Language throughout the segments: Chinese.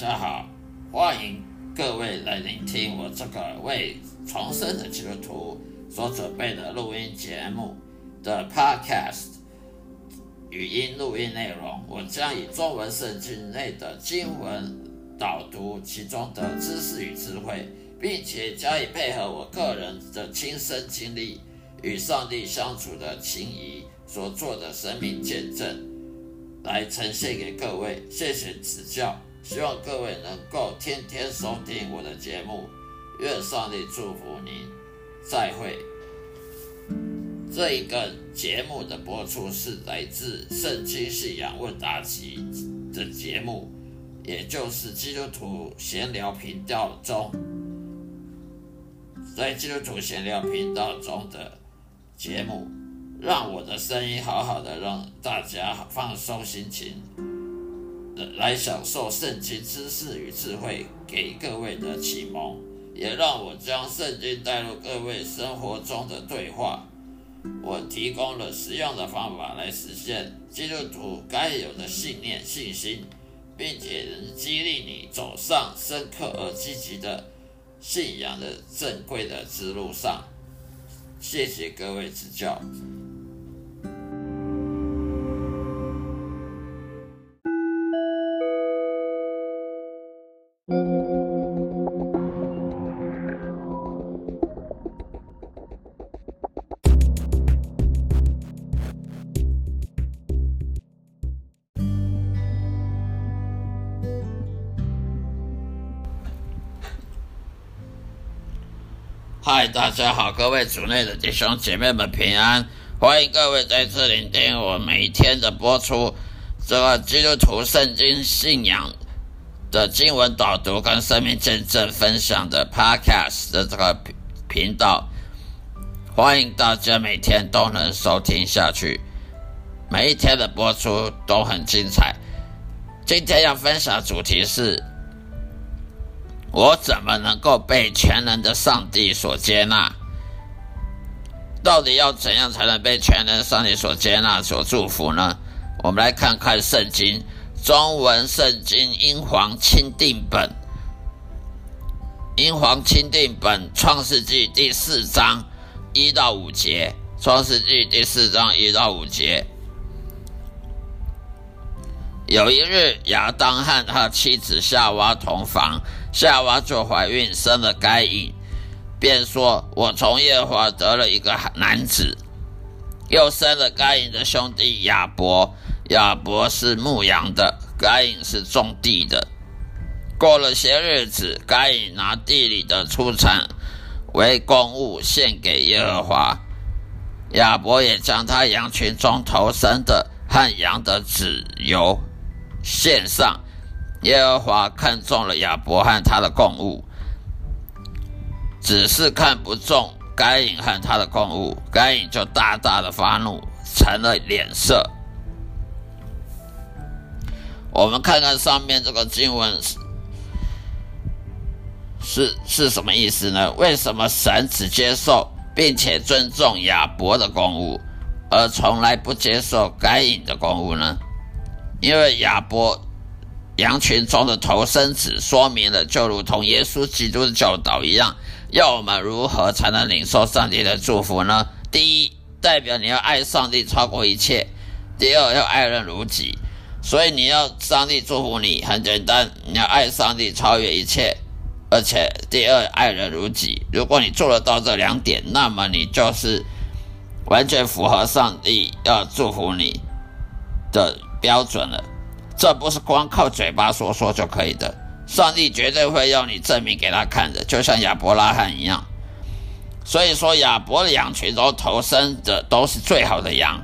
大家好，欢迎各位来聆听我这个为重生的基督徒所准备的录音节目的 Podcast 语音录音内容。我将以中文圣经内的经文导读其中的知识与智慧，并且加以配合我个人的亲身经历与上帝相处的情谊所做的生命见证，来呈现给各位。谢谢指教。希望各位能够天天收听我的节目，愿上帝祝福您，再会。这一个节目的播出是来自《圣经信仰问答集》的节目，也就是基督徒闲聊频道中，在基督徒闲聊频道中的节目，让我的声音好好的让大家放松心情。来享受圣经知识与智慧给各位的启蒙，也让我将圣经带入各位生活中的对话。我提供了实用的方法来实现基督徒该有的信念、信心，并且能激励你走上深刻而积极的信仰的正规的之路上。谢谢各位指教。嗨，大家好，各位主内的弟兄姐妹们平安，欢迎各位再次聆听我每天的播出，这个基督徒圣经信仰的经文导读跟生命见证分享的 Podcast 的这个频道，欢迎大家每天都能收听下去，每一天的播出都很精彩。今天要分享主题是。我怎么能够被全能的上帝所接纳？到底要怎样才能被全能上帝所接纳、所祝福呢？我们来看看圣经中文圣经英皇钦定本，英皇钦定本创世纪第四章一到五节，创世纪第四章一到五节。有一日，亚当和他妻子夏娃同房。夏娃就怀孕，生了该隐，便说：“我从耶和华得了一个男子。”又生了该隐的兄弟亚伯，亚伯是牧羊的，该隐是种地的。过了些日子，该隐拿地里的出产为公物献给耶和华，亚伯也将他羊群中头生的和羊的子由献上。耶和华看中了亚伯和他的供物，只是看不中该隐和他的供物，该隐就大大的发怒，成了脸色。我们看看上面这个经文是是是什么意思呢？为什么神只接受并且尊重亚伯的供物，而从来不接受该隐的供物呢？因为亚伯。羊群中的头生子，说明了就如同耶稣基督的教导一样，要我们如何才能领受上帝的祝福呢？第一，代表你要爱上帝超过一切；第二，要爱人如己。所以你要上帝祝福你，很简单，你要爱上帝超越一切，而且第二，爱人如己。如果你做得到这两点，那么你就是完全符合上帝要祝福你的标准了。这不是光靠嘴巴说说就可以的，上帝绝对会要你证明给他看的，就像亚伯拉罕一样。所以说，亚伯的羊群中投生的都是最好的羊，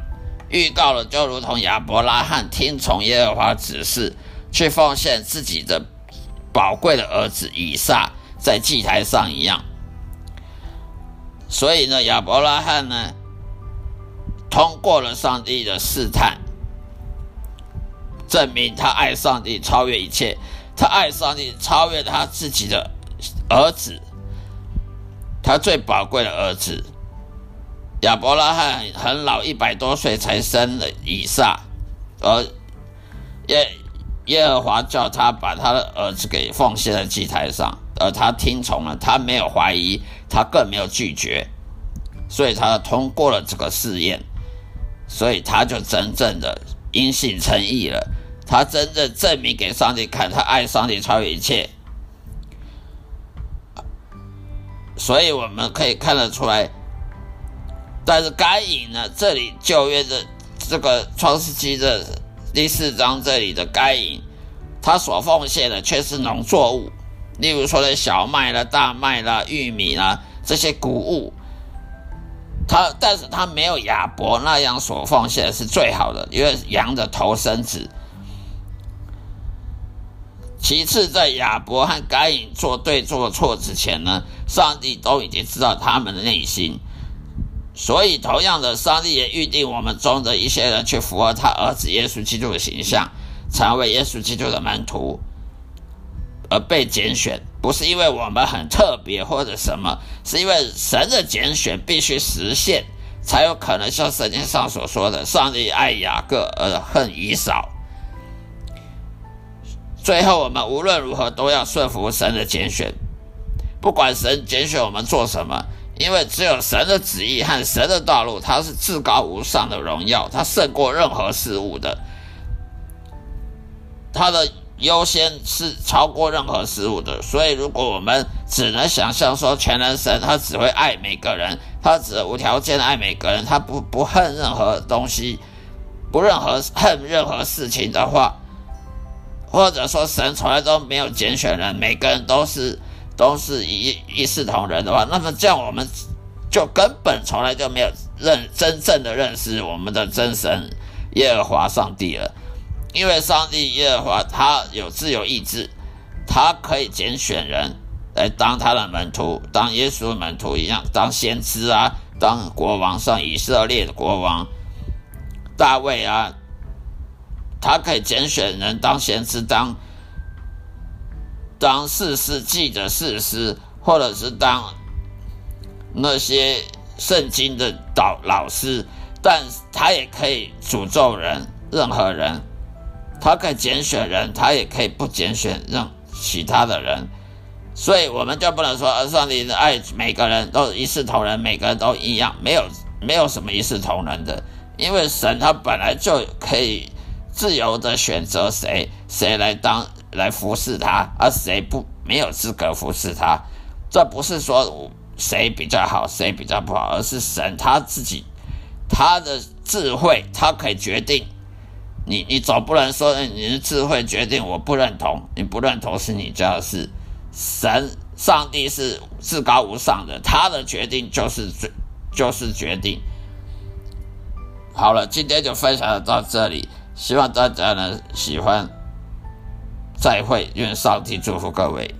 预告了就如同亚伯拉罕听从耶和华指示，去奉献自己的宝贵的儿子以撒在祭台上一样。所以呢，亚伯拉罕呢，通过了上帝的试探。证明他爱上帝超越一切，他爱上帝超越他自己的儿子，他最宝贵的儿子。亚伯拉罕很老一百多岁才生了以撒，而耶耶和华叫他把他的儿子给奉献在祭台上，而他听从了，他没有怀疑，他更没有拒绝，所以他通过了这个试验，所以他就真正的因信称义了。他真正证明给上帝看，他爱上帝超越一切。所以我们可以看得出来，但是该隐呢？这里旧约的这个创世纪的第四章这里的该隐，他所奉献的却是农作物，例如说的小麦啦、大麦啦、玉米啦这些谷物。他但是他没有亚伯那样所奉献是最好的，因为羊的头生子。其次，在亚伯和该隐做对做错之前呢，上帝都已经知道他们的内心，所以同样的，上帝也预定我们中的一些人去符合他儿子耶稣基督的形象，成为耶稣基督的门徒，而被拣选，不是因为我们很特别或者什么，是因为神的拣选必须实现，才有可能像圣经上所说的，上帝爱雅各而恨以扫。最后，我们无论如何都要顺服神的拣选，不管神拣选我们做什么，因为只有神的旨意和神的道路，它是至高无上的荣耀，它胜过任何事物的，它的优先是超过任何事物的。所以，如果我们只能想象说全能神他只会爱每个人，他只无条件的爱每个人，他不不恨任何东西，不任何恨任何事情的话。或者说神从来都没有拣选人，每个人都是都是一一视同仁的话，那么这样我们就根本从来就没有认真正的认识我们的真神耶和华上帝了。因为上帝耶和华他有自由意志，他可以拣选人来当他的门徒，当耶稣的门徒一样，当先知啊，当国王，像以色列的国王大卫啊。他可以拣选人当贤师，当当事师记的事师，或者是当那些圣经的导老师，但他也可以诅咒人，任何人，他可以拣选人，他也可以不拣选任其他的人，所以我们就不能说上帝爱每个人都一视同仁，每个人都一样，没有没有什么一视同仁的，因为神他本来就可以。自由的选择谁谁来当来服侍他，而谁不没有资格服侍他。这不是说谁比较好，谁比较不好，而是神他自己他的智慧，他可以决定。你你总不能说你的智慧决定我不认同，你不认同是你家的事。神上帝是至高无上的，他的决定就是最就是决定。好了，今天就分享到这里。希望大家能喜欢，再会，愿上帝祝福各位。